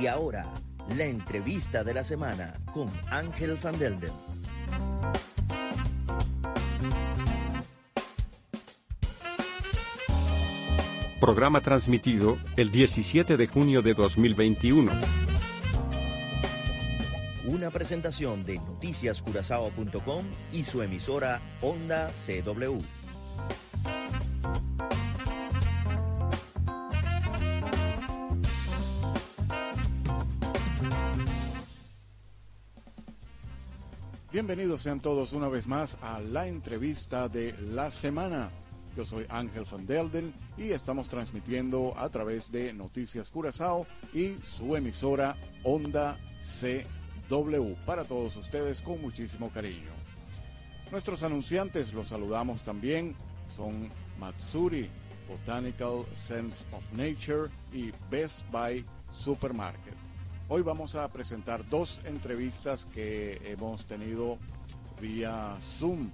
Y ahora, la entrevista de la semana con Ángel Van Delden. Programa transmitido el 17 de junio de 2021. Una presentación de noticiascurazao.com y su emisora Onda CW. Bienvenidos sean todos una vez más a la entrevista de la semana. Yo soy Ángel Van Delden y estamos transmitiendo a través de Noticias Curazao y su emisora Onda CW para todos ustedes con muchísimo cariño. Nuestros anunciantes los saludamos también, son Matsuri, Botanical Sense of Nature y Best Buy Supermarket. Hoy vamos a presentar dos entrevistas que hemos tenido vía Zoom.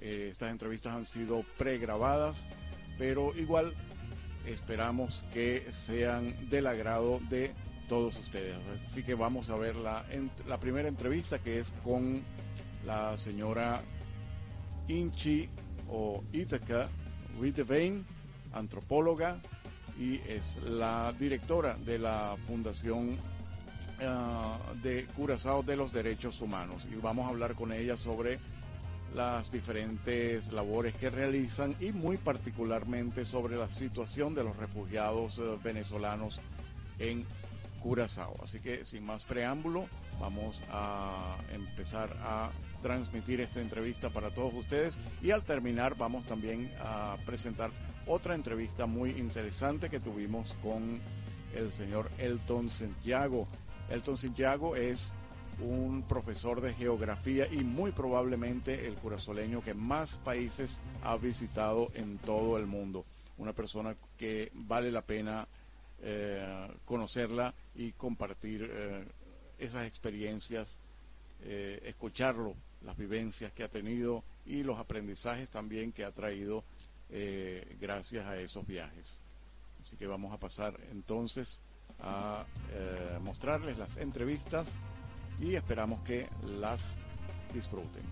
Eh, estas entrevistas han sido pregrabadas, pero igual esperamos que sean del agrado de todos ustedes. Así que vamos a ver la, primera entrevista que es con la señora Inchi o Ithaca Rittevein, antropóloga y es la directora de la Fundación Ah, de Curazao de los Derechos Humanos. Y vamos a hablar con ella sobre las diferentes labores que realizan y muy particularmente sobre la situación de los refugiados eh, venezolanos en Curazao. Así que sin más preámbulo, vamos a empezar a transmitir esta entrevista para todos ustedes. Y al terminar vamos también a presentar otra entrevista muy interesante que tuvimos con el señor Elton Santiago Elton Santiago es un profesor de geografía y muy probablemente el curazoleño que más países ha visitado en todo el mundo. Una persona que vale la pena eh, conocerla y compartir eh, esas experiencias, eh, escucharlo, las vivencias que ha tenido y los aprendizajes también que ha traído gracias a esos viajes. Así que vamos a pasar entonces a eh, mostrarles las entrevistas y esperamos que las disfruten.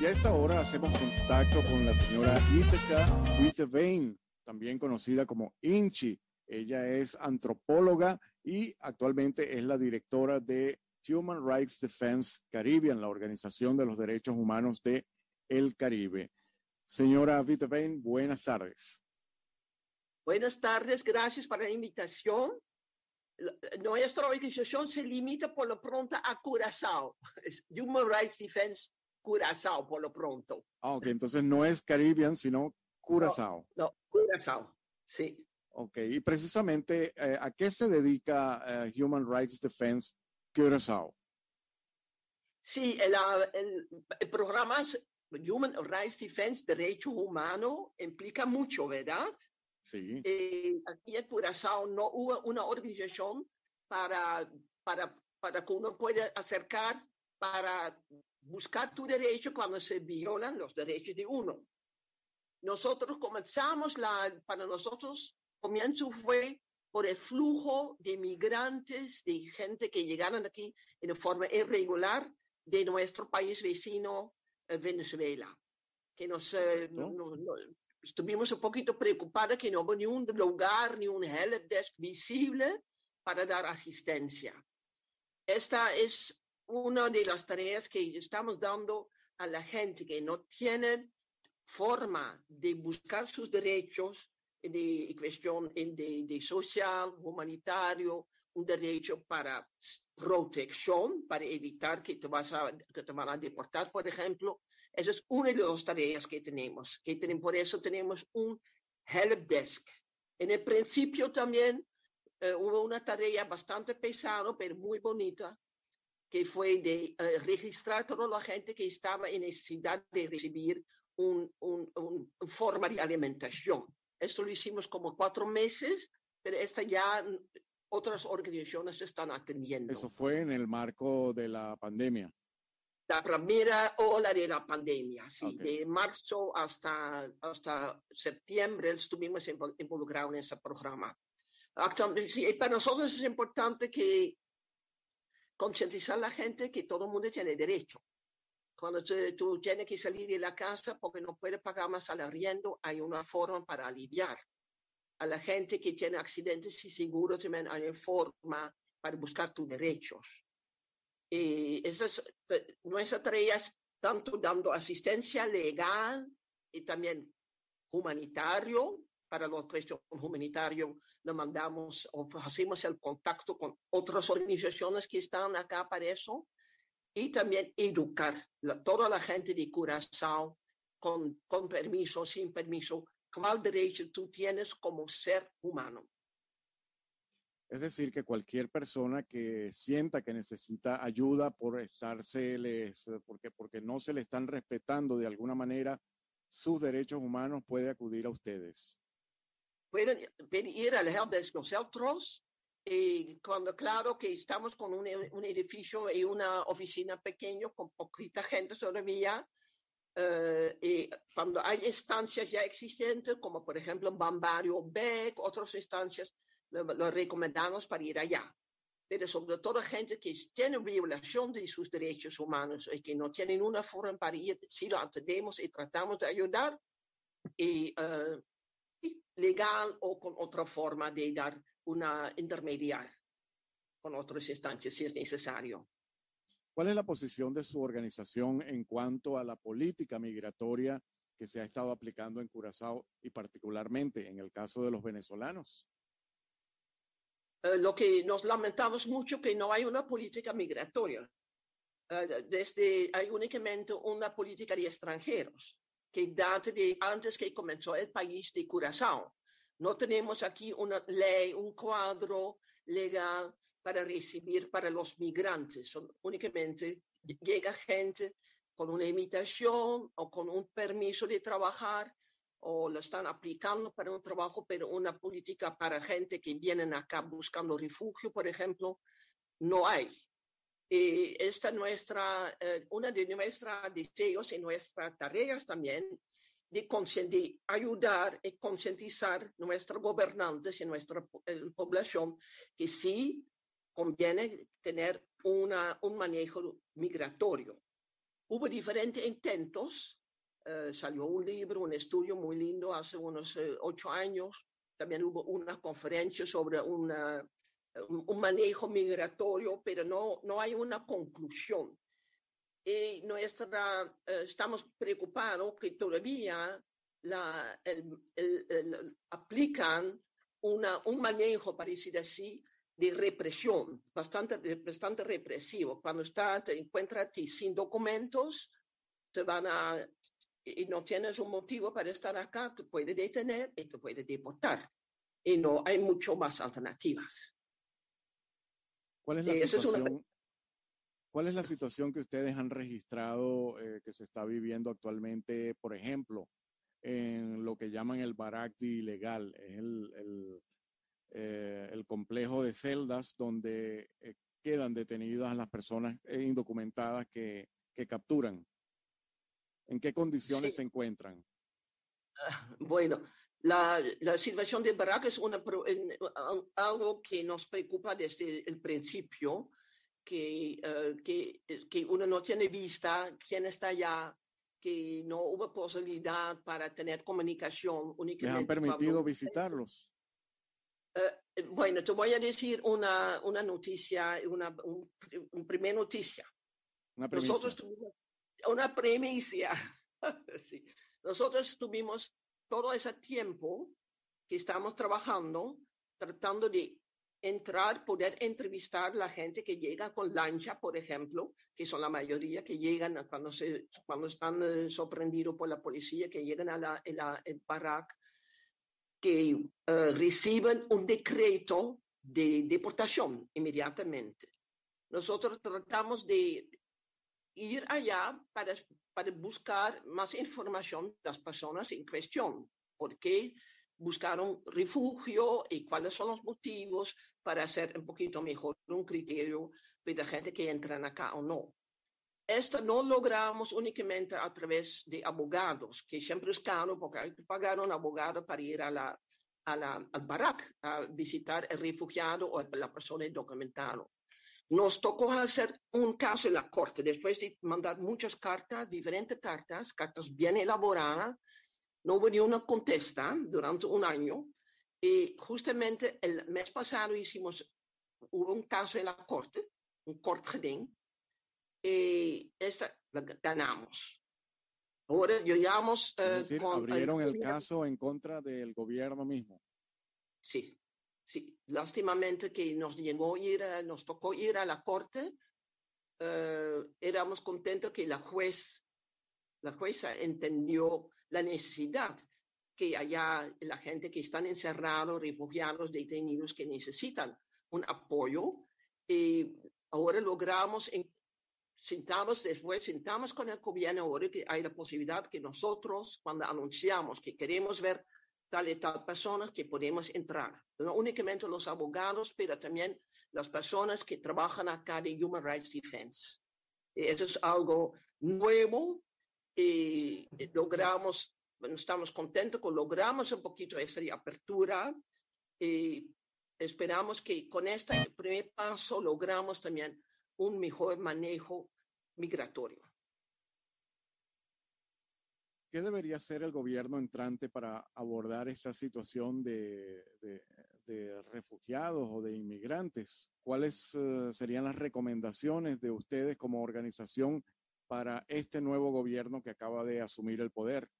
Y a esta hora hacemos contacto con la señora Ithaca Wittevein, también conocida como Inchi. Ella es antropóloga y actualmente es la directora de Human Rights Defense Caribbean, la organización de los derechos humanos de el Caribe. Señora Vitavein, buenas tardes. Buenas tardes, gracias por la invitación. Nuestra organización se limita por lo pronto a Curazao, Human Rights Defense Curazao por lo pronto. Ah, ok, entonces no es Caribbean, sino Curazao. No, Curazao, sí. Ok, y precisamente, eh, ¿a qué se dedica eh, Human Rights Defense Curazao? Sí, el, el, el programa Human Rights Defense, derecho humano, implica mucho, ¿verdad? Sí. Eh, aquí en Curazao no hubo una organización para, para, para que uno pueda acercar para buscar tu derecho cuando se violan los derechos de uno. Nosotros comenzamos, la, para nosotros, comienzo fue por el flujo de migrantes, de gente que llegaron aquí en forma irregular de nuestro país vecino Venezuela, que nos, eh, estuvimos un poquito preocupados que no hubo ni un lugar, ni un helpdesk visible para dar asistencia. Esta es una de las tareas que estamos dando a la gente que no tiene forma de buscar sus derechos de cuestión de, de social, humanitario, un derecho para protección, para evitar que te, vas a, que te van a deportar, por ejemplo. Esa es una de las tareas que tenemos. Que tenemos por eso tenemos un help desk. En el principio también eh, hubo una tarea bastante pesada, pero muy bonita, que fue de uh, registrar toda la gente que estaba en necesidad de recibir un, un, un, forma de alimentación. Esto lo hicimos como cuatro meses, pero esta ya otras organizaciones están atendiendo. Eso fue en el marco de la pandemia. la primera ola de la pandemia, sí, de marzo hasta, hasta septiembre estuvimos involucrados en ese programa. Sí, para nosotros es importante que concientizar a la gente que todo el mundo tiene derecho. Cuando tú, tienes que salir de la casa porque no puedes pagar más al arriendo, hay una forma para aliviar. A la gente que tiene accidentes y seguros también hay forma para buscar tus derechos. Y esa es nuestra tarea, tanto dando asistencia legal y también humanitario. Para los cuestiones humanitarios, le mandamos o hacemos el contacto con otras organizaciones que están acá para eso y también educar a toda la gente de Curazao con, con permiso, sin permiso, cuál derecho tú tienes como ser humano. Es decir, que cualquier persona que sienta que necesita ayuda por estarse, les, porque, porque no se le están respetando de alguna manera sus derechos humanos, puede acudir a ustedes. Pueden ir al help de nosotros y cuando claro que estamos con un, un, edificio y una oficina pequeña con poquita gente todavía, uh, y cuando hay instancias ya existentes, como por ejemplo Bambario, Beck, otras instancias, lo, lo, recomendamos para ir allá. Pero sobre todo gente que tiene violación de sus derechos humanos y que no tienen una forma para ir, si lo atendemos y tratamos de ayudar, y, uh, y legal o con otra forma de dar una intermediar con otras instancias si es necesario. ¿Cuál es la posición de su organización en cuanto a la política migratoria que se ha estado aplicando en Curazao y particularmente en el caso de los venezolanos? Uh, lo que nos lamentamos mucho que no hay una política migratoria. Uh, desde hay únicamente una política de extranjeros que data de antes que comenzó el país de Curazao. No tenemos aquí una ley, un cuadro legal para recibir para los migrantes. Son, únicamente llega gente con una invitación o con un permiso de trabajar o lo están aplicando para un trabajo, pero una política para gente que vienen acá buscando refugio, por ejemplo, no hay. Y esta nuestra, eh, una de nuestros deseos y nuestras tareas también de, de ayudar y concientizar nuestros gobernantes y nuestra eh, población que sí conviene tener una, un manejo migratorio. Hubo diferentes intentos, uh, salió un libro, un estudio muy lindo hace unos uh, ocho años, también hubo una conferencia sobre una, un, manejo migratorio, pero no, no hay una conclusión y nuestra, uh, estamos preocupados que todavía la, el, el, el, aplican una, un manejo, para decir así, de represión, bastante, bastante represivo. Cuando está, te encuentras sin documentos, te van a, y no tienes un motivo para estar acá, te puede detener y te puede deportar. Y no hay mucho más alternativas. ¿Cuál es la situación? Es una, ¿Cuál es la situación que ustedes han registrado eh, que se está viviendo actualmente, por ejemplo, en lo que llaman el Barakdi ilegal? Es el, el, eh, el, complejo de celdas donde eh, quedan detenidas las personas indocumentadas que, que capturan. ¿En qué condiciones sí. se encuentran? Uh, bueno, la, la, situación de Barak es una, algo que nos preocupa desde el principio que, uh, que, que, uno no tiene vista quién está allá, que no hubo posibilidad para tener comunicación únicamente. ¿Les han permitido cuando... visitarlos? Uh, bueno, te voy a decir una, una noticia, una un, un primer noticia. Una premisa. Nosotros tuvimos una premisa. sí. Nosotros tuvimos todo ese tiempo que estamos trabajando tratando de entrar, poder entrevistar a la gente que llega con lancha, por ejemplo, que son la mayoría que llegan cuando, se, cuando están eh, sorprendidos por la policía, que llegan a la, a la el Barak, que uh, reciben un decreto de deportación inmediatamente. Nosotros tratamos de ir allá para, para buscar más información de las personas en cuestión, porque buscaron refugio y cuáles son los motivos para hacer un poquito mejor un criterio de la gente que entran acá o no. Esto no logramos únicamente a través de abogados, que siempre es caro porque hay que pagar a un abogado para ir a la, a la, al barack a visitar el refugiado o la persona indocumentada. Nos tocó hacer un caso en la corte, después de mandar muchas cartas, diferentes cartas, cartas bien elaboradas, no hubo ni una contesta durante un año. Y justamente el mes pasado hicimos, hubo un caso en la corte, un corte y esta ganamos. Ahora llegamos eh, decir, con abrieron el, caso en contra del gobierno mismo. Sí, sí. Lástimamente que nos llegó ir, nos tocó ir a la corte. Eh, éramos contentos que la juez, la jueza entendió la necesidad que haya la gente que están encerrados, refugiados, detenidos, que necesitan un apoyo. Y ahora logramos en, sentamos después, sentamos con el gobierno ahora que hay la posibilidad que nosotros, cuando anunciamos que queremos ver tal y tal personas, que podemos entrar. No únicamente los abogados, pero también las personas que trabajan acá de Human Rights Defense. Y eso es algo nuevo y logramos, bueno, estamos contentos que logramos un poquito esa apertura y esperamos que con este primer paso logramos también un mejor manejo migratorio. ¿Qué debería hacer el gobierno entrante para abordar esta situación de, refugiados o de inmigrantes? ¿Cuáles eh, serían las recomendaciones de ustedes como organización para este nuevo gobierno que acaba de asumir el poder?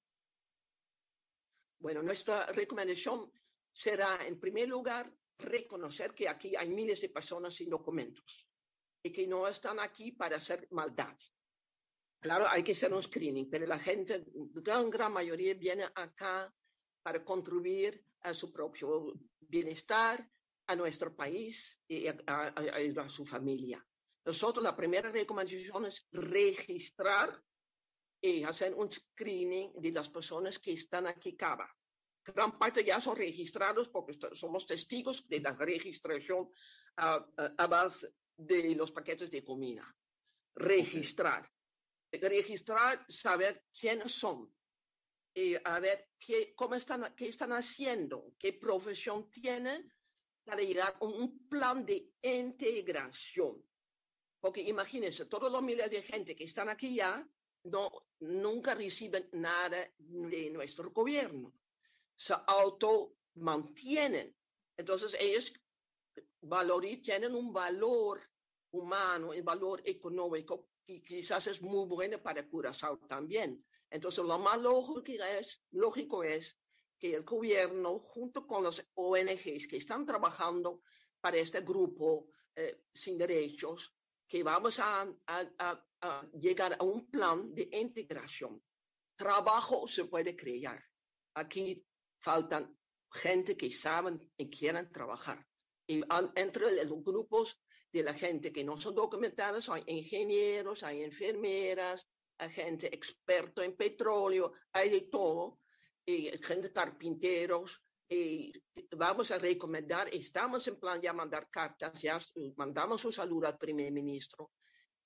Bueno, nuestra recomendación será, en primer lugar, reconocer que aquí hay miles de personas sin documentos y que no están aquí para hacer maldad. Claro, hay que hacer un screening, pero la gente, gran, gran mayoría, viene acá para contribuir a su propio bienestar, a nuestro país y a, a, su familia. Nosotros la primera recomendación es registrar y hacer un screening de las personas que están aquí acá. Gran parte ya son registrados porque somos testigos de la registración a, a base de los paquetes de comida. Registrar. Registrar, saber quiénes son. Y a ver qué, cómo están, qué están haciendo, qué profesión tienen para llegar a un plan de integración. Porque imagínense, todos los miles de gente que están aquí ya no, nunca reciben nada de nuestro gobierno. Se auto mantienen. Entonces ellos tienen un valor humano, el valor económico, que quizás es muy bueno para Curazao también. Entonces, lo más lógico es, lógico es que el gobierno, junto con los ONGs que están trabajando para este grupo eh, sin derechos, que vamos a, a, a, llegar a un plan de integración. Trabajo se puede crear. Aquí faltan gente que saben y quieren trabajar. Y entre los grupos de la gente que no son documentados hay ingenieros, hay enfermeras, hay gente experto en petróleo, hay de todo, y gente carpinteros. Y vamos a recomendar, estamos en plan ya mandar cartas, ya mandamos un saludo al primer ministro,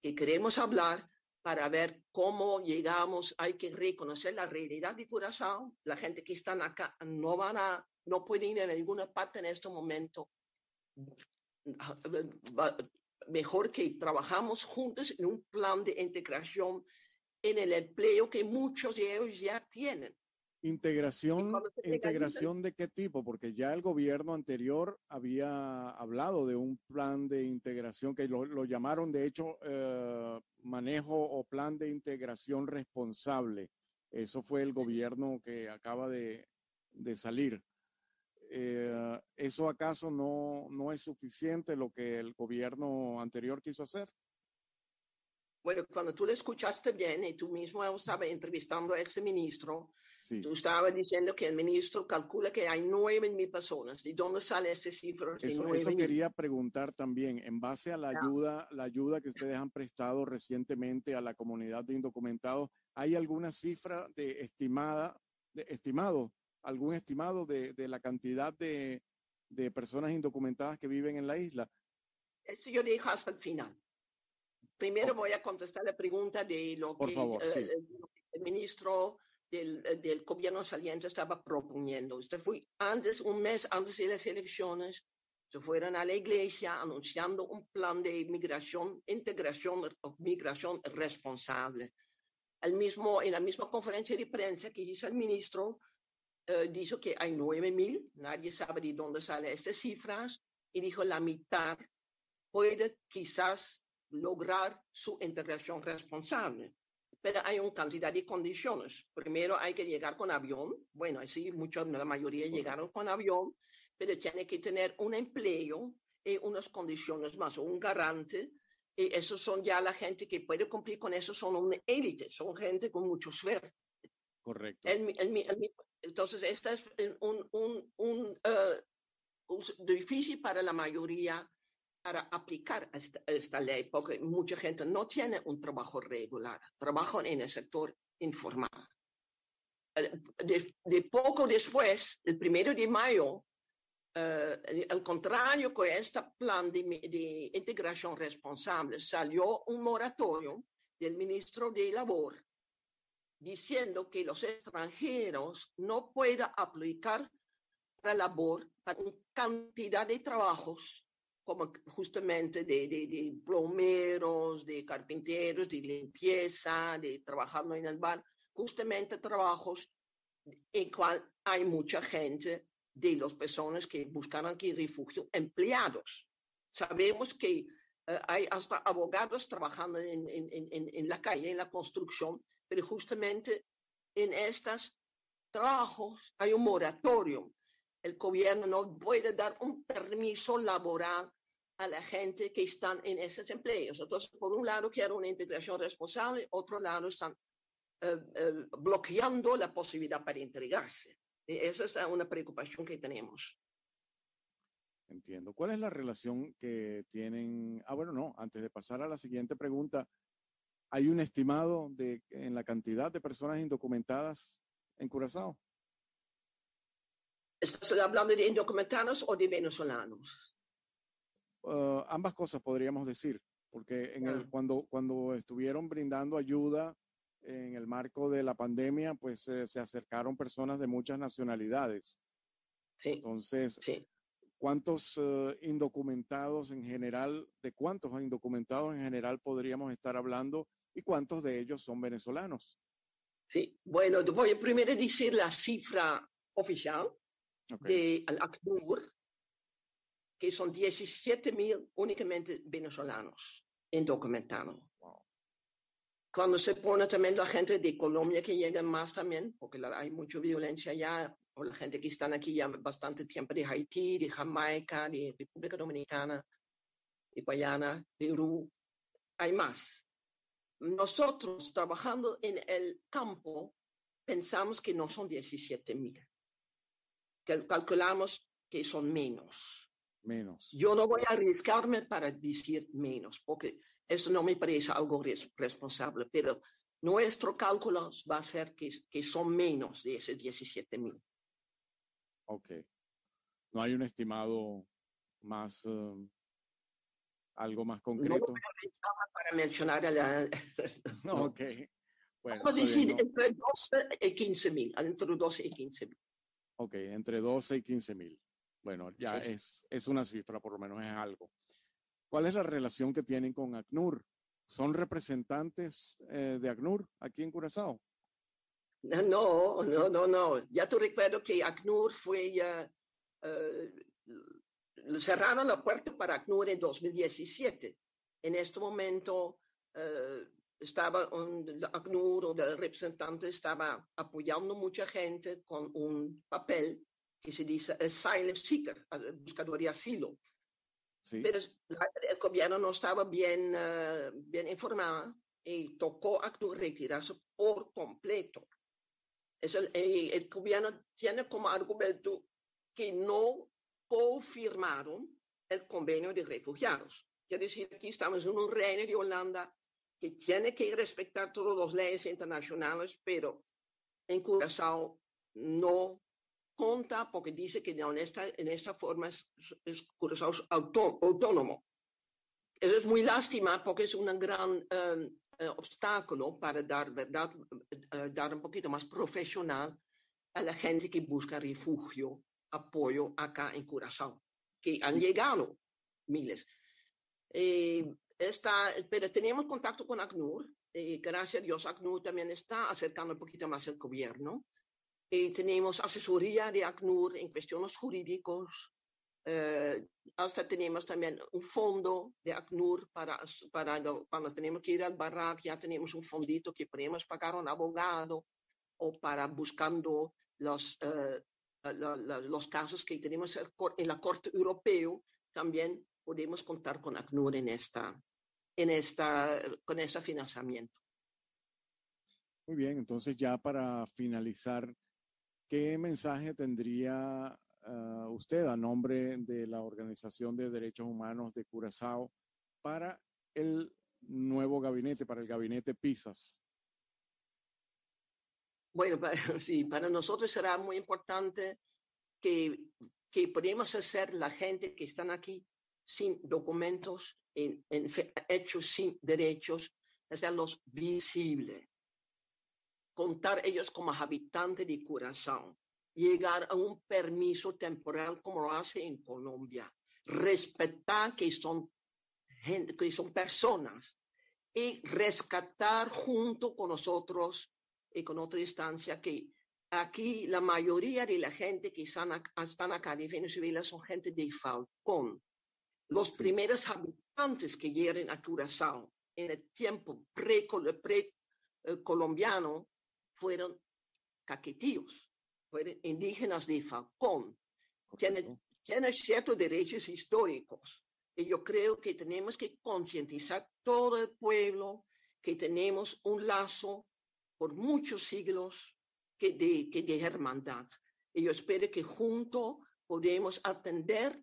que queremos hablar para ver cómo llegamos, hay que reconocer la realidad de Curazao, la gente que están acá no van a, no pueden ir a ninguna parte en este momento, mejor que trabajamos juntos en un plan de integración en el empleo que muchos de ellos ya tienen. Integración, integración de qué tipo, porque ya el gobierno anterior había hablado de un plan de integración que lo, llamaron, de hecho, eh, manejo o plan de integración responsable. Eso fue el gobierno que acaba de, de salir. Eh, ¿Eso acaso no, no es suficiente lo que el gobierno anterior quiso hacer? Bueno, cuando tú le escuchaste bien y tú mismo estabas entrevistando a ese ministro, tú estabas diciendo que el ministro calcula que hay nueve mil personas. ¿De dónde sale ese cifra? Eso, eso quería preguntar también, en base a la ayuda, la ayuda que ustedes han prestado recientemente a la comunidad de indocumentados, ¿hay alguna cifra de estimada, de estimado algún estimado de, de la cantidad de, de, personas indocumentadas que viven en la isla? Eso yo dije hasta el final. primero voy a contestar la pregunta de lo que eh, el ministro del, del, gobierno saliente estaba proponiendo. Este fue antes, un mes antes de las elecciones, se fueron a la iglesia anunciando un plan de migración, integración o migración responsable. El mismo, en la misma conferencia de prensa que hizo el ministro, eh, dijo que hay 9.000, nadie sabe de dónde salen estas cifras, y dijo la mitad puede quizás lograr su integración responsable. Pero hay una cantidad de condiciones. Primero hay que llegar con avión. Bueno, así muchos, la mayoría llegaron con avión, pero tiene que tener un empleo y unas condiciones más, un garante. Y esos son ya la gente que puede cumplir con eso, son una élite, son gente con mucho suerte. Correcto. Entonces, esta es un, un, un uh, difícil para la mayoría para aplicar esta, esta, ley, porque mucha gente no tiene un trabajo regular, trabajan en el sector informal. De, de poco después, el primero de mayo, eh, al contrario con este plan de, de, integración responsable, salió un moratorio del ministro de Labor diciendo que los extranjeros no pueden aplicar para labor para una cantidad de trabajos como justamente de, de, de, plomeros, de carpinteros, de limpieza, de trabajando en el bar, justamente trabajos en cual hay mucha gente de las personas que buscan aquí refugio empleados. Sabemos que uh, hay hasta abogados trabajando en, en, en, en, la calle, en la construcción, pero justamente en estos trabajos hay un moratorio. El gobierno no puede dar un permiso laboral a la gente que están en esos empleos. Entonces, por un lado, quiero una integración responsable, otro lado, están uh, uh, bloqueando la posibilidad para integrarse. Esa es una preocupación que tenemos. Entiendo. ¿Cuál es la relación que tienen? Ah, bueno, no, antes de pasar a la siguiente pregunta, ¿hay un estimado de en la cantidad de personas indocumentadas en Curazao? ¿Estás hablando de indocumentados o de venezolanos? Uh, ambas cosas podríamos decir, porque en el, ah. cuando, cuando estuvieron brindando ayuda en el marco de la pandemia, pues eh, se acercaron personas de muchas nacionalidades. Sí. Entonces, ¿cuántos uh, indocumentados en general, de cuántos indocumentados en general podríamos estar hablando y cuántos de ellos son venezolanos? Sí, bueno, voy a primero decir la cifra oficial okay. de Al-Acnur, que son 17 mil únicamente venezolanos indocumentados cuando se pone también la gente de Colombia que llega más también, porque hay mucha violencia allá, o la gente que están aquí ya bastante tiempo de Haití, de Jamaica, de República Dominicana, de Guayana, Perú, hay más. Nosotros trabajando en el campo pensamos que no son 17 mil, calculamos que son menos. Menos. Yo no voy a arriesgarme para decir menos, porque eso no me parece algo res responsable, pero nuestro cálculo va a ser que, que son menos de esos 17 mil. Ok. No hay un estimado más, uh, algo más concreto. No para mencionar a la... no, ok. Bueno, Vamos a decir no. entre 12 y 15 mil, entre 12 y 15 mil. Ok, entre 12 y 15 mil. Bueno, ya sí. es, es una cifra, por lo menos es algo. ¿Cuál es la relación que tienen con ACNUR? ¿Son representantes eh, de ACNUR aquí en Curazao? No, no, no, no. Ya te recuerdo que ACNUR fue ya, uh, cerraron la puerta para ACNUR en 2017. En este momento uh, estaba un, ACNUR o el representante estaba apoyando mucha gente con un papel que se dice asylum seeker, buscador de asilo. Sí. Pero el gobierno no estaba bien, uh, bien informado y tocó actuar retirarse por completo. Es el, el, el, gobierno tiene como argumento que no confirmaron el convenio de refugiados. Quiere decir, aquí estamos en un reino de Holanda que tiene que respetar todas las leyes internacionales, pero en Curazao no conta porque dice que en esta, en esta forma es, es Curazao autónomo. eso es muy lástima porque es un gran um, uh, obstáculo para dar, verdad, uh, dar un poquito más profesional a la gente que busca refugio, apoyo acá en Curazao, que han llegado miles. Eh, está, pero tenemos contacto con ACNUR, eh, gracias a Dios ACNUR también está acercando un poquito más el gobierno. Y tenemos asesoría de ACNUR en cuestiones jurídicos, eh, hasta tenemos también un fondo de ACNUR para, para cuando tenemos que ir al barrac, ya tenemos un fondito que podemos pagar a un abogado o para buscando los, uh, la, la, los casos que tenemos en la Corte Europeo, también podemos contar con ACNUR en esta, en esta, con este financiamiento. Muy bien, entonces ya para finalizar, ¿qué mensaje tendría uh, usted a nombre de la Organización de Derechos Humanos de Curazao para el nuevo gabinete, para el gabinete PISAS? Bueno, sí, para nosotros será muy importante que, que podemos hacer la gente que están aquí sin documentos, en, en hechos sin derechos, hacerlos visibles. Contar ellos como habitantes de Curazao llegar a un permiso temporal como lo hace en Colombia, respetar que son, que son personas. Y rescatar junto con nosotros y con otra instancia que aquí la mayoría de la gente que están acá, están acá de Venezuela son gente de Falcón. Los sí. primeros habitantes que llegan a Curazao en el tiempo pre-colombiano pre, eh, fueron caquetíos fueron indígenas de Falcón, tienen, tienen ciertos derechos históricos. Y yo creo que tenemos que concientizar todo el pueblo que tenemos un lazo por muchos siglos que de, que de hermandad. Y yo espero que juntos podemos atender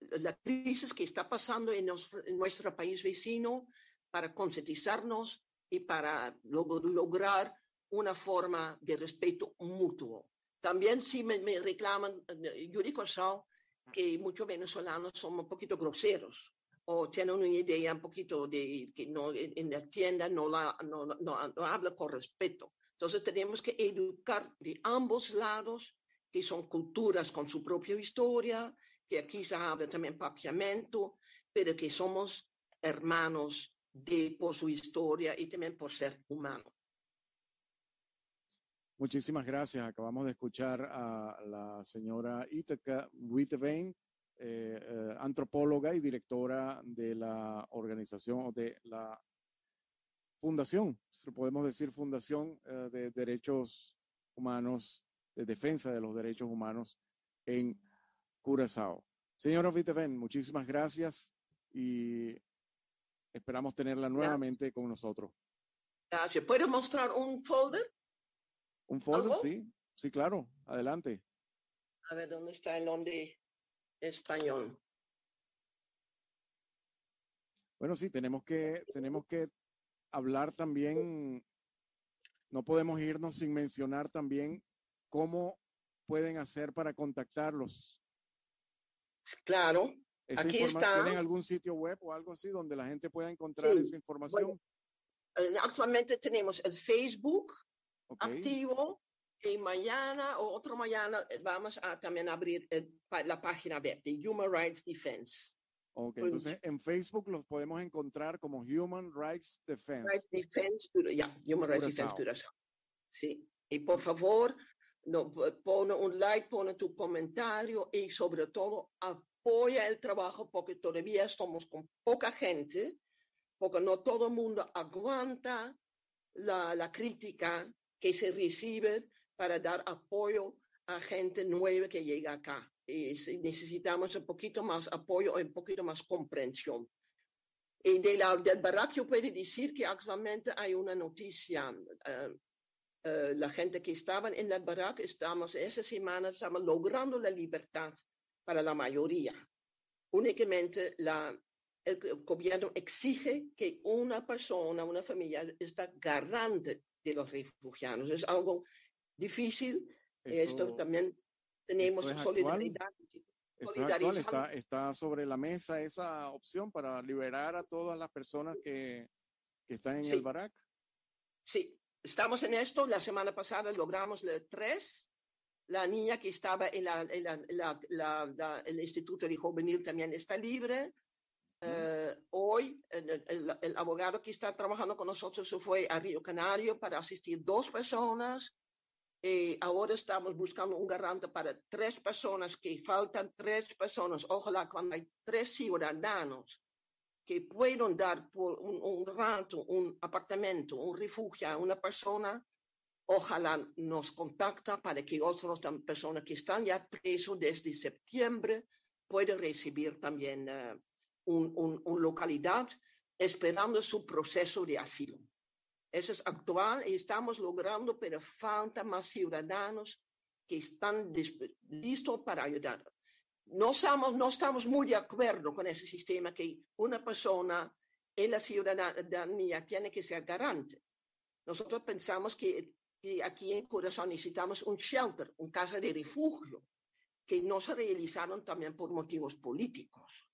la crisis que está pasando en, nos, en nuestro país vecino para concientizarnos y para log lograr una forma de respeto mutuo. También sí me, me reclaman, Yuri Corsao, que muchos venezolanos son un poquito groseros o tienen una idea un poquito de que no, en la tienda no, la, no, no, no habla con respeto. Entonces tenemos que educar de ambos lados, que son culturas con su propia historia, que aquí se habla también papiamento, pero que somos hermanos de, por su historia y también por ser humanos. Muchísimas gracias. Acabamos de escuchar a la señora Itaka Wittevein, eh, eh, antropóloga y directora de la organización o de la fundación, podemos decir fundación eh, de derechos humanos, de defensa de los derechos humanos en Curazao. Señora Wittevein, muchísimas gracias y esperamos tenerla nuevamente con nosotros. Gracias. ¿Puedo mostrar un folder? Un folder, sí, sí, claro, adelante. A ver, ¿dónde está el nombre español? Bueno, sí, tenemos que, tenemos que hablar también, no podemos irnos sin mencionar también cómo pueden hacer para contactarlos. Claro, aquí está. ¿Tienen algún sitio web o algo así donde la gente pueda encontrar sí, esa información? Bueno, eh, actualmente tenemos el Facebook, okay. activo y mañana o otro mañana vamos a también abrir el, la página web de Human Rights Defense. Ok, entonces en Facebook los podemos encontrar como Human Rights Defense. Rights Defense, ya, yeah, Human Rights Defense Curazao. Sí, y por favor, no, pone un like, pone tu comentario y sobre todo apoya el trabajo porque todavía estamos con poca gente, porque no todo el mundo aguanta la, la crítica que se recibe para dar apoyo a gente nueva que llega acá. Y necesitamos un poquito más apoyo un poquito más comprensión. Y de la, del Barak yo puedo decir que actualmente hay una noticia. Uh, uh, la gente que estaba en el Barak, estamos esa semana, estamos logrando la libertad para la mayoría. Únicamente la, el gobierno exige que una persona, una familia, está garante de los refugiados. Es algo difícil. Esto, esto también tenemos esto es solidaridad. Actual? está, está, sobre la mesa esa opción para liberar a todas las personas que, que están en el Barak. Sí, estamos en esto. La semana pasada logramos tres. La niña que estaba en, la, la, el Instituto de Juvenil también está libre. Eh, hoy el, el, abogado que está trabajando con nosotros se fue a Río Canario para asistir dos personas eh, ahora estamos buscando un garante para tres personas, que faltan tres personas. Ojalá cuando hay tres ciudadanos que puedan dar por un, un rato, un apartamento, un refugio a una persona, ojalá nos contacta para que otras personas que están ya presos desde septiembre puedan recibir también uh, una un localidad esperando su proceso de asilo. Eso es actual y estamos logrando, pero falta más ciudadanos que están listos para ayudar. No estamos, no estamos muy de acuerdo con ese sistema que una persona en la ciudadanía tiene que ser garante. Nosotros pensamos que, que aquí en Corazón necesitamos un shelter, un casa de refugio, que no se realizaron también por motivos políticos.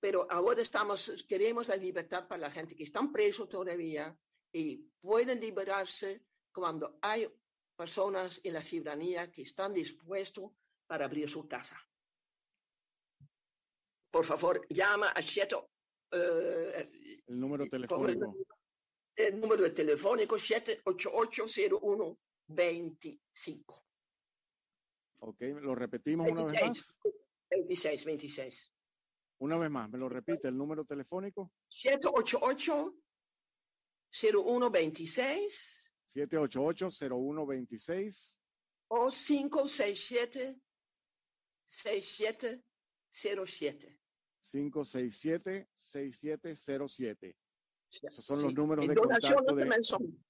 Pero ahora estamos, queremos la libertad para la gente que están presos todavía, y pueden liberarse cuando hay personas en la ciudadanía que están dispuestos para abrir su casa. Por favor, llama a Cheto. Eh, el número telefónico. El, número telefónico 7880125. Ok, lo repetimos una vez más. 26, 26. Una vez más, me lo repite el número telefónico. 788 0126 788-0126 o 567 6707 567-6707. Esos son los números de contacto de, son,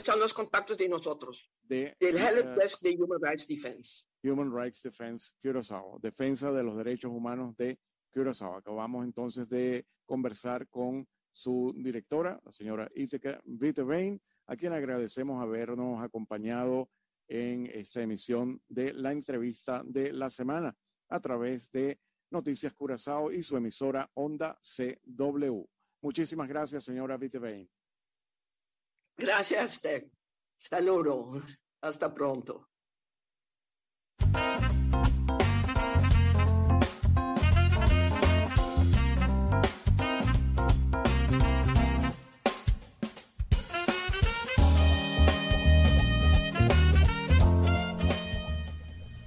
son los contactos de nosotros. De, del uh, de Human Rights Defense. Human Rights Defense Curaçao. Defensa de los derechos humanos de Curaçao. Acabamos entonces de conversar con su directora, la señora Ithaca Vittevein, a quien agradecemos habernos acompañado en esta emisión de la entrevista de la semana a través de Noticias Curazao y su emisora Onda CW. Muchísimas gracias, señora Vittevein. Gracias, Ted. Saludos. Hasta pronto.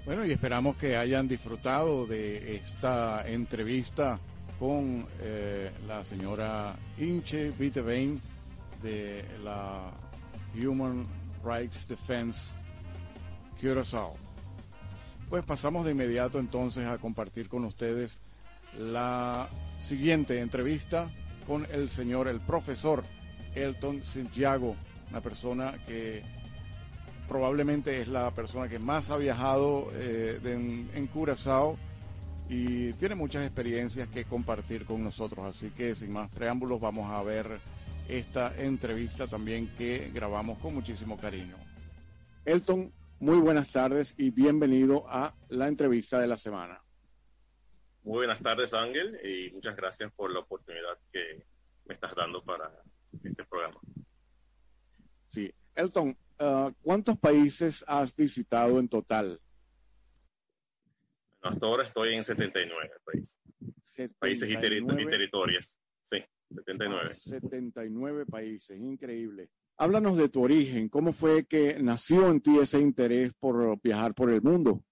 Y esperamos que hayan disfrutado de esta entrevista con eh, la señora Inche Vitevein de la Human Rights Defense Curaçao. Pues pasamos de inmediato entonces a compartir con ustedes la siguiente entrevista con el señor, el profesor Elton Santiago, una persona que probablemente es la persona que más ha viajado eh, en, Curazao y tiene muchas experiencias que compartir con nosotros. Así que sin más preámbulos vamos a ver esta entrevista también que grabamos con muchísimo cariño. Elton, muy buenas tardes y bienvenido a la entrevista de la semana. Muy buenas tardes Ángel y muchas gracias por la oportunidad que me estás dando para este programa. Sí, Elton, Ah, ¿cuántos países has visitado en total? hasta ahora estoy en 79 países. Países y, territorios. Sí, 79. 79 países, increíble. Háblanos de tu origen. ¿Cómo fue que nació en ti ese interés por viajar por el mundo?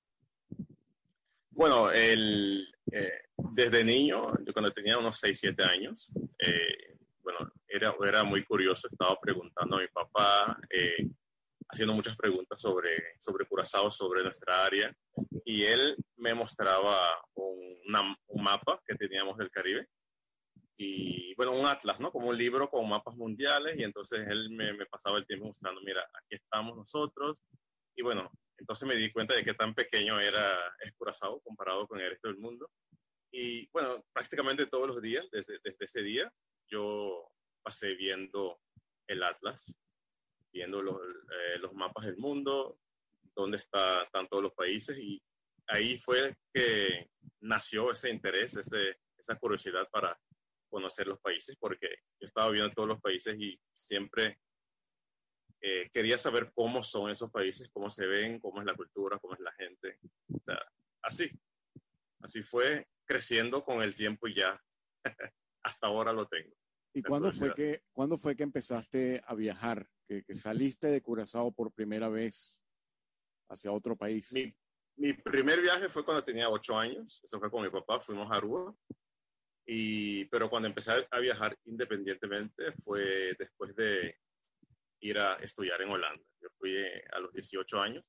Bueno, el, eh, desde niño, yo cuando tenía unos 6, 7 años, eh, bueno, era, era muy curioso, estaba preguntando a mi papá eh, haciendo muchas preguntas sobre, sobre Curazao, sobre nuestra área, y él me mostraba un, un mapa que teníamos del Caribe, y bueno, un atlas, ¿no? Como un libro con mapas mundiales, y entonces él me, me pasaba el tiempo mostrando, mira, aquí estamos nosotros, y bueno, entonces me di cuenta de qué tan pequeño era Curazao comparado con el resto del mundo. Y bueno, prácticamente todos los días, desde, desde ese día, yo pasé viendo el atlas viendo los, eh, los mapas del mundo, dónde está, están todos los países y ahí fue que nació ese interés, ese, esa curiosidad para conocer los países, porque yo estaba viendo todos los países y siempre eh, quería saber cómo son esos países, cómo se ven, cómo es la cultura, cómo es la gente. O sea, así. Así fue creciendo con el tiempo y ya hasta ahora lo tengo. ¿Y cuándo fue, que, cuándo fue que empezaste a viajar? Que, que, saliste de Curazao por primera vez hacia otro país. Mi, mi, primer viaje fue cuando tenía ocho años. Eso fue con mi papá. Fuimos a Aruba. Y, pero cuando empecé a viajar independientemente fue después de ir a estudiar en Holanda. Yo fui eh, a los 18 años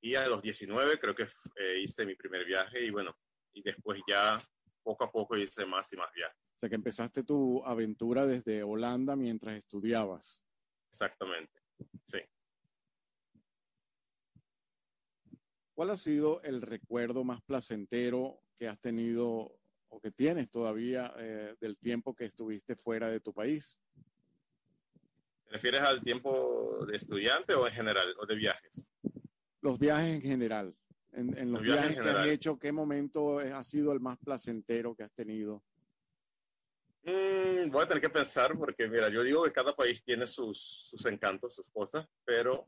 y a los 19 creo que eh, hice mi primer viaje y bueno, y después ya poco a poco hice más y más viajes. O sea que empezaste tu aventura desde Holanda mientras estudiabas. Exactamente, sí. ¿Cuál ha sido el recuerdo más placentero que has tenido o que tienes todavía eh, del tiempo que estuviste fuera de tu país? ¿Te refieres al tiempo de estudiante o en general, o de viajes? Los viajes en general. En, los, viajes, que has hecho, ¿qué momento ha sido el más placentero que has tenido? Mm, voy a tener que pensar porque, mira, yo digo que cada país tiene sus, sus encantos, sus cosas, pero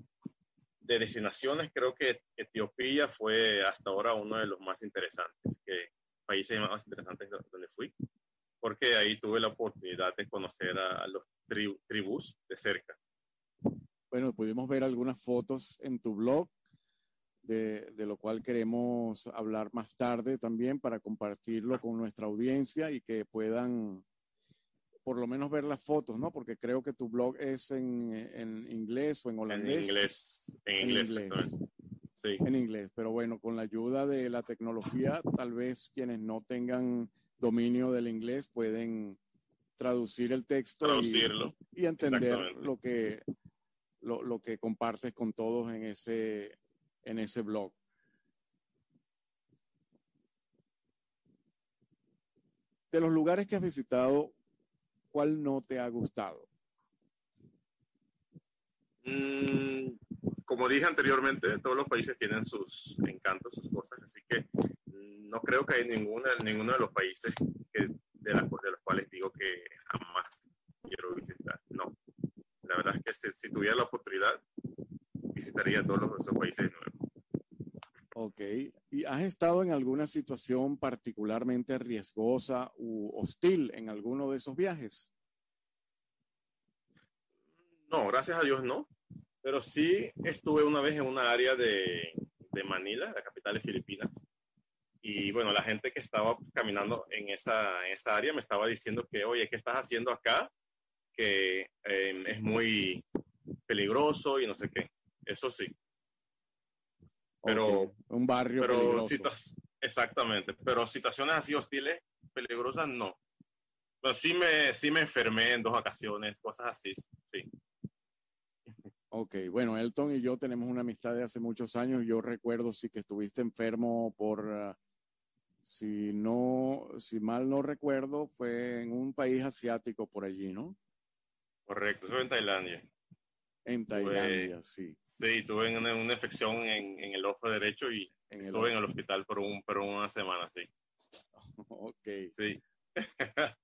de destinaciones creo que Etiopía fue hasta ahora uno de los más interesantes, que países más interesantes donde fui porque ahí tuve la oportunidad de conocer a, los tribus de cerca. Bueno, pudimos ver algunas fotos en tu blog, de, de, lo cual queremos hablar más tarde también para compartirlo con nuestra audiencia y que puedan por lo menos ver las fotos, ¿no? Porque creo que tu blog es en, en inglés o en holandés. En inglés, en, inglés. Sí. En inglés, pero bueno, con la ayuda de la tecnología, tal vez quienes no tengan dominio del inglés pueden traducir el texto y, entender lo que, lo, que compartes con todos en ese, en ese blog. De los lugares que has visitado, ¿cuál no te ha gustado? Mm, como dije anteriormente, todos los países tienen sus encantos, sus cosas, así que no creo que hay ninguna, ninguno de los países que, de, las, de los cuales digo que jamás quiero visitar. No. La verdad es que si, tuviera la oportunidad, visitaría todos esos países de. Ok. ¿Y has estado en alguna situación particularmente riesgosa u hostil en alguno de esos viajes? No, gracias a Dios no. Pero sí estuve una vez en una área de, Manila, la capital de Filipinas, y bueno, la gente que estaba caminando en esa, en esa área me estaba diciendo que, oye, ¿qué estás haciendo acá? Que em, es muy peligroso y no sé qué. Eso sí. Pero. Un barrio pero peligroso. exactamente. Pero situaciones así hostiles, peligrosas, no. Pero sí me, sí me enfermé en dos ocasiones, cosas así, sí. Ok, bueno, Elton y yo tenemos una amistad de hace muchos años. Yo recuerdo sí que estuviste enfermo por ah, si no, si mal no recuerdo, fue en un país asiático por allí, ¿no? Correcto, fue en Tailandia. En Tailandia, sí. Sí, tuve una, una infección en, en, el ojo derecho y estuve en el hospital por, un, por una semana, sí. ok. Sí.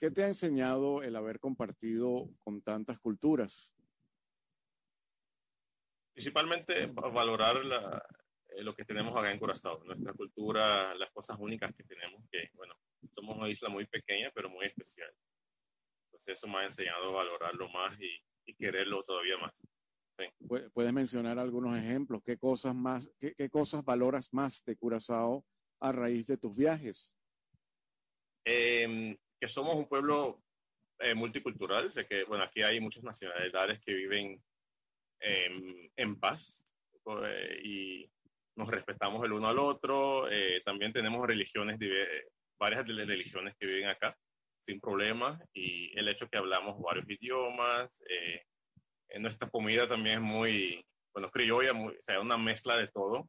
¿Qué te ha enseñado el haber compartido con tantas culturas? Principalmente valorar la, eh, lo que tenemos acá en Curazao, nuestra cultura, las cosas únicas que tenemos, que bueno, somos una isla muy pequeña, pero muy especial. Eso me ha enseñado a valorarlo más y, quererlo todavía más. ¿Puedes mencionar algunos ejemplos? ¿Qué cosas, más, qué, cosas valoras más de Curazao a raíz de tus viajes? Em, que somos un pueblo eh, multicultural, sé que, bueno, aquí hay muchas nacionalidades que viven en paz eh, y nos respetamos el uno al otro, eh, también tenemos religiones, varias religiones que viven acá sin problemas y el hecho que hablamos varios idiomas, eh, en nuestra comida también es muy, bueno, criolla, muy, o sea, una mezcla de todo.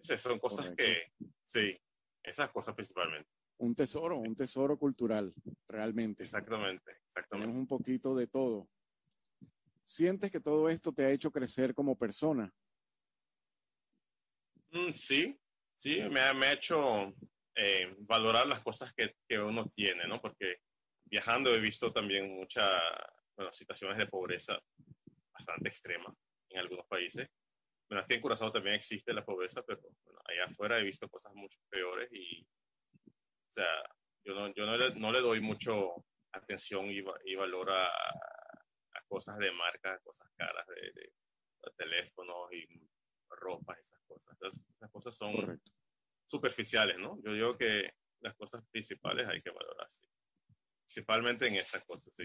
Esas son cosas que, sí, esas cosas principalmente. Un tesoro, un tesoro cultural, realmente. Exactamente, exactamente. Tenemos un poquito de todo. ¿Sientes que todo esto te ha hecho crecer como persona? Mm, sí, sí, me ha, me ha hecho eh, valorar las cosas que, que, uno tiene, ¿no? Porque viajando he visto también muchas bueno, situaciones de pobreza bastante extrema en algunos países. Bueno, aquí en Curazao también existe la pobreza, pero bueno, allá afuera he visto cosas mucho peores y, o sea, yo no, yo no, le, no le doy mucho atención y, y valor a, a, cosas de marca, cosas caras, de, de, de teléfonos y ropa, esas cosas. Entonces, esas cosas son Correcto. Superficiales, ¿no? Yo digo que las cosas principales hay que valorar, sí. Principalmente en esas cosas, sí.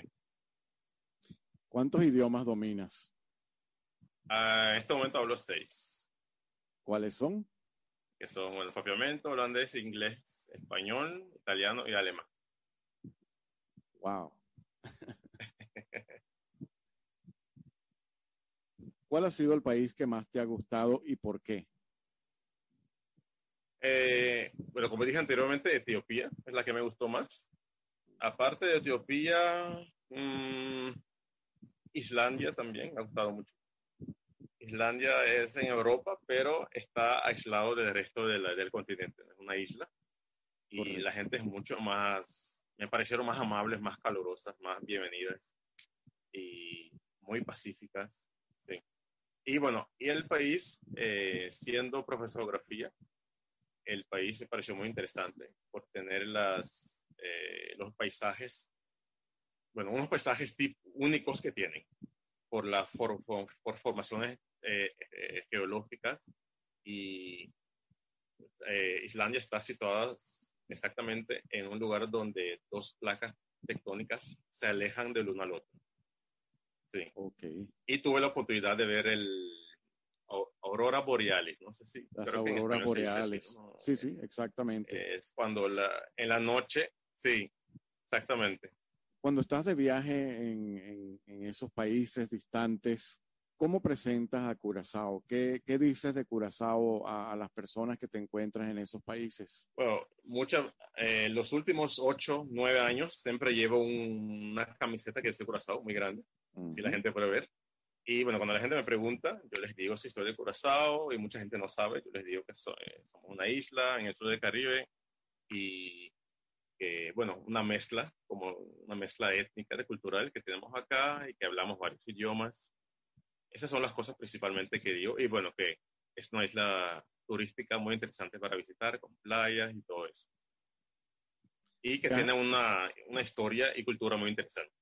¿Cuántos idiomas dominas? Uh, en este momento hablo seis. ¿Cuáles son? Que son, bueno, propiamente holandés, inglés, español, italiano y alemán. Wow. ¿Cuál ha sido el país que más te ha gustado y por qué? Eh, bueno, como dije anteriormente, Etiopía es la que me gustó más. Aparte de Etiopía, mmm, Islandia también me ha gustado mucho. Islandia es en Europa, pero está aislado del resto de la, del continente. Es una isla. Y Correcto. la gente es mucho más, me parecieron más amables, más calurosas, más bienvenidas y muy pacíficas. Sí. Y bueno, y el país, eh, siendo profesor de geografía, el país me pareció muy interesante por tener las, eh, los paisajes, bueno, unos paisajes tip, únicos que tienen por, la for, por, por formaciones eh, eh, geológicas y eh, Islandia está situada exactamente en un lugar donde dos placas tectónicas se alejan del uno al otro. Sí. Okay. Y tuve la oportunidad de ver el aurora borealis, no sé si. Las auroras boreales. Así, ¿no? Sí, sí, exactamente. Es cuando la, en la noche, sí, exactamente. Cuando estás de viaje en, en, en esos países distantes, ¿cómo presentas a Curazao? ¿Qué, qué dices de Curazao a, a, las personas que te encuentras en esos países? Bueno, muchas, eh, los últimos ocho, nueve años siempre llevo un, una camiseta que dice Curazao, muy grande, uh -huh. si la gente puede ver. Y bueno, cuando la gente me pregunta, yo les digo si soy de Curazao y mucha gente no sabe, yo les digo que soy, somos una isla en el sur del Caribe y que, bueno, una mezcla, como una mezcla étnica, de cultural que tenemos acá y que hablamos varios idiomas esas son las cosas principalmente que digo. Y bueno, que es una isla turística muy interesante para visitar, con playas y todo eso. Y que tiene una, una, historia y cultura muy interesante.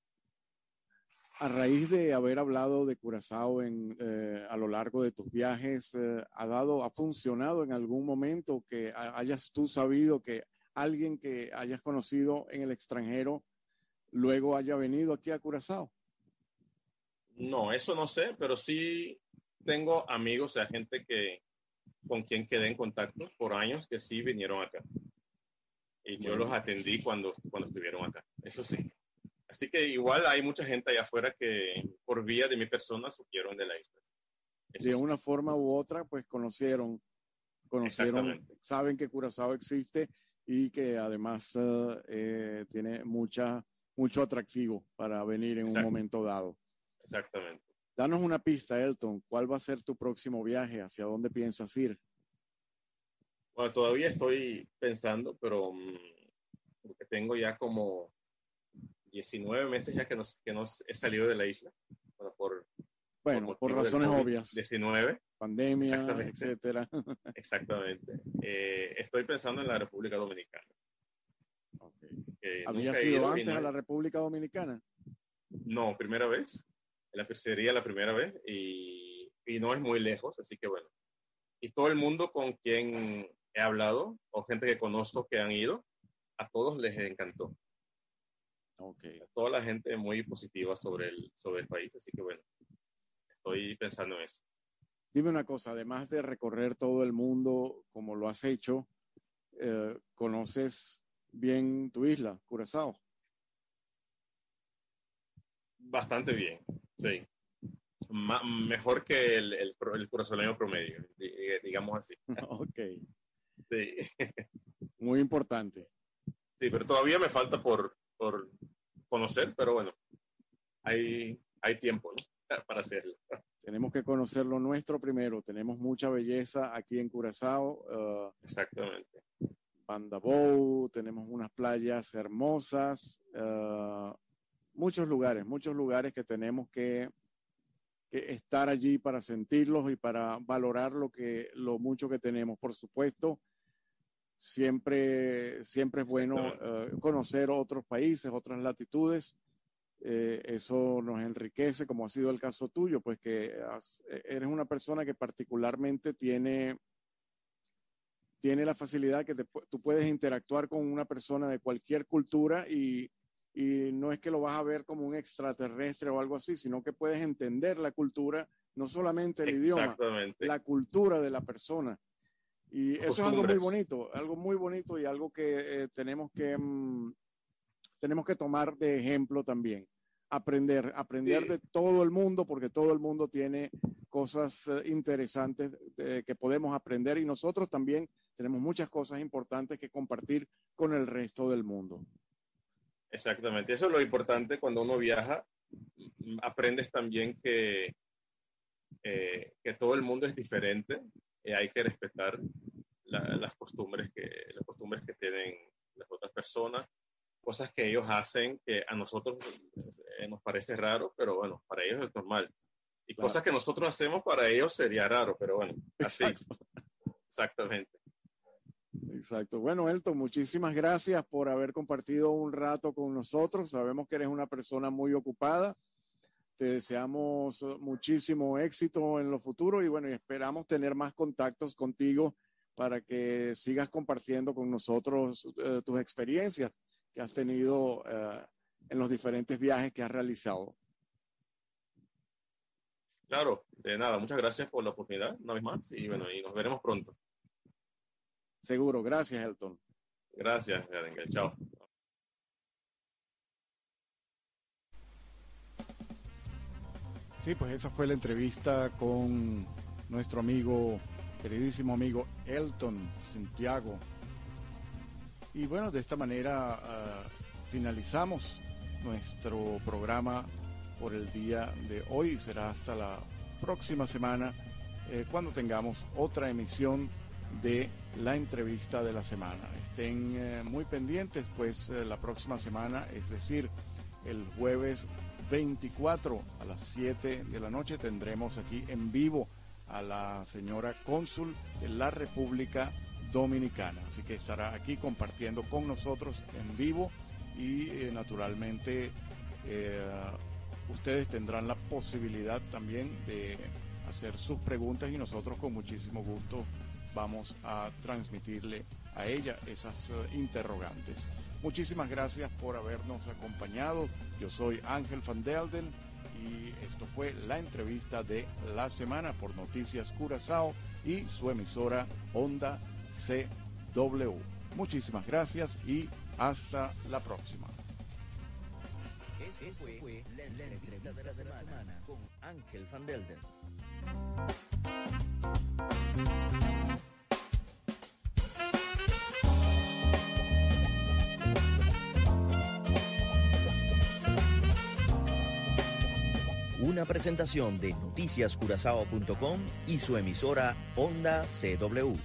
A raíz de haber hablado de Curazao en, eh, a lo largo de tus viajes, eh, ¿ha dado, ha funcionado en algún momento que hayas tú sabido que alguien que hayas conocido en el extranjero luego haya venido aquí a Curazao? No, eso no sé, pero sí tengo amigos, o sea, gente que con quien quedé en contacto por años que sí vinieron acá. Y yo bueno. los atendí cuando, cuando estuvieron acá, eso sí. Así que igual hay mucha gente allá afuera que por vía de mi persona supieron de la isla. Eso de sí. una forma u otra, pues conocieron, conocieron, saben que Curazao existe y que además uh, eh, tiene mucha, mucho atractivo para venir en un momento dado. Exactamente. Danos una pista, Elton. ¿Cuál va a ser tu próximo viaje? ¿Hacia dónde piensas ir? Bueno, todavía estoy pensando, pero um, porque tengo ya como 19 meses ya que no, que no he salido de la isla. Bueno, por, bueno, por, por razones obvias. 19. Pandemia, etcétera. Exactamente. Eh, estoy pensando en la República Dominicana. Okay. Eh, ¿Habías ido antes a la República Dominicana? No, primera vez la sería la primera vez y, y, no es muy lejos, así que bueno. Y todo el mundo con quien he hablado, o gente que conozco que han ido, a todos les encantó. Okay. Toda la gente muy positiva sobre el, sobre el país, así que bueno, estoy pensando en eso. Dime una cosa, además de recorrer todo el mundo como lo has hecho, eh, ¿conoces bien tu isla, Curazao? Bastante bien. Sí. Ma mejor que el, el, el curazoleño promedio, digamos así. Ok. Sí. Muy importante. Sí, pero todavía me falta por, por conocer, pero bueno, hay, hay tiempo ¿no? para hacerlo. tenemos que conocer lo nuestro primero. Tenemos mucha belleza aquí en Curazao. Uh, Exactamente. Bandabou, tenemos unas playas hermosas, uh, muchos lugares, muchos lugares que tenemos que, que, estar allí para sentirlos y para valorar lo que lo mucho que tenemos. Por supuesto, siempre siempre es bueno uh, conocer otros países, otras latitudes. Eh, eso nos enriquece, como ha sido el caso tuyo, pues que has, e, eres una persona que particularmente tiene, tiene la facilidad que te, tú puedes interactuar con una persona de cualquier cultura y, y no es que lo vas a ver como un extraterrestre o algo así, sino que puedes entender la cultura, no solamente el idioma, la cultura de la persona. Y eso es algo muy bonito, algo muy bonito y algo que eh, tenemos que, mm, tenemos que tomar de ejemplo también. Aprender, aprender sí. de todo el mundo, porque todo el mundo tiene cosas uh, interesantes de, que podemos aprender y nosotros también tenemos muchas cosas importantes que compartir con el resto del mundo. Exactamente, eso es lo importante cuando uno viaja, aprendes también que, eh, que todo el mundo es diferente y hay que respetar la, las, costumbres que, las costumbres que tienen las otras personas cosas que ellos hacen que a nosotros eh, nos parece raro, pero bueno, para ellos es normal. Y claro. cosas que nosotros hacemos para ellos sería raro, pero bueno, así. Exacto. Exactamente. Exacto. Bueno, Elton, muchísimas gracias por haber compartido un rato con nosotros. Sabemos que eres una persona muy ocupada. Te deseamos muchísimo éxito en lo futuro y bueno, y esperamos tener más contactos contigo para que sigas compartiendo con nosotros uh, tus experiencias que has tenido uh, en los diferentes viajes que has realizado. Claro, de nada, muchas gracias por la oportunidad, una vez más, y bueno, y nos veremos pronto. Seguro, gracias, Elton. Gracias, Garenga. Chao. Sí, pues esa fue la entrevista con nuestro amigo, queridísimo amigo Elton Santiago y bueno, de esta manera uh, finalizamos nuestro programa por el día de hoy. Será hasta la próxima semana eh, cuando tengamos otra emisión de la entrevista de la semana. Estén eh, muy pendientes, pues eh, la próxima semana, es decir, el jueves 24 a las 7 de la noche tendremos aquí en vivo a la señora cónsul de la República Dominicana. Así que estará aquí compartiendo con nosotros en vivo y eh, naturalmente eh, ustedes tendrán la posibilidad también de hacer sus preguntas y nosotros con muchísimo gusto vamos a transmitirle a ella esas uh, interrogantes. Muchísimas gracias por habernos acompañado. Yo soy Ángel Van Delden y esto fue la entrevista de la semana por Noticias Curazao y su emisora Onda CW. Muchísimas gracias y hasta la próxima. Semana Ángel Van. Una presentación de noticiascurazao.com y su emisora Onda CW.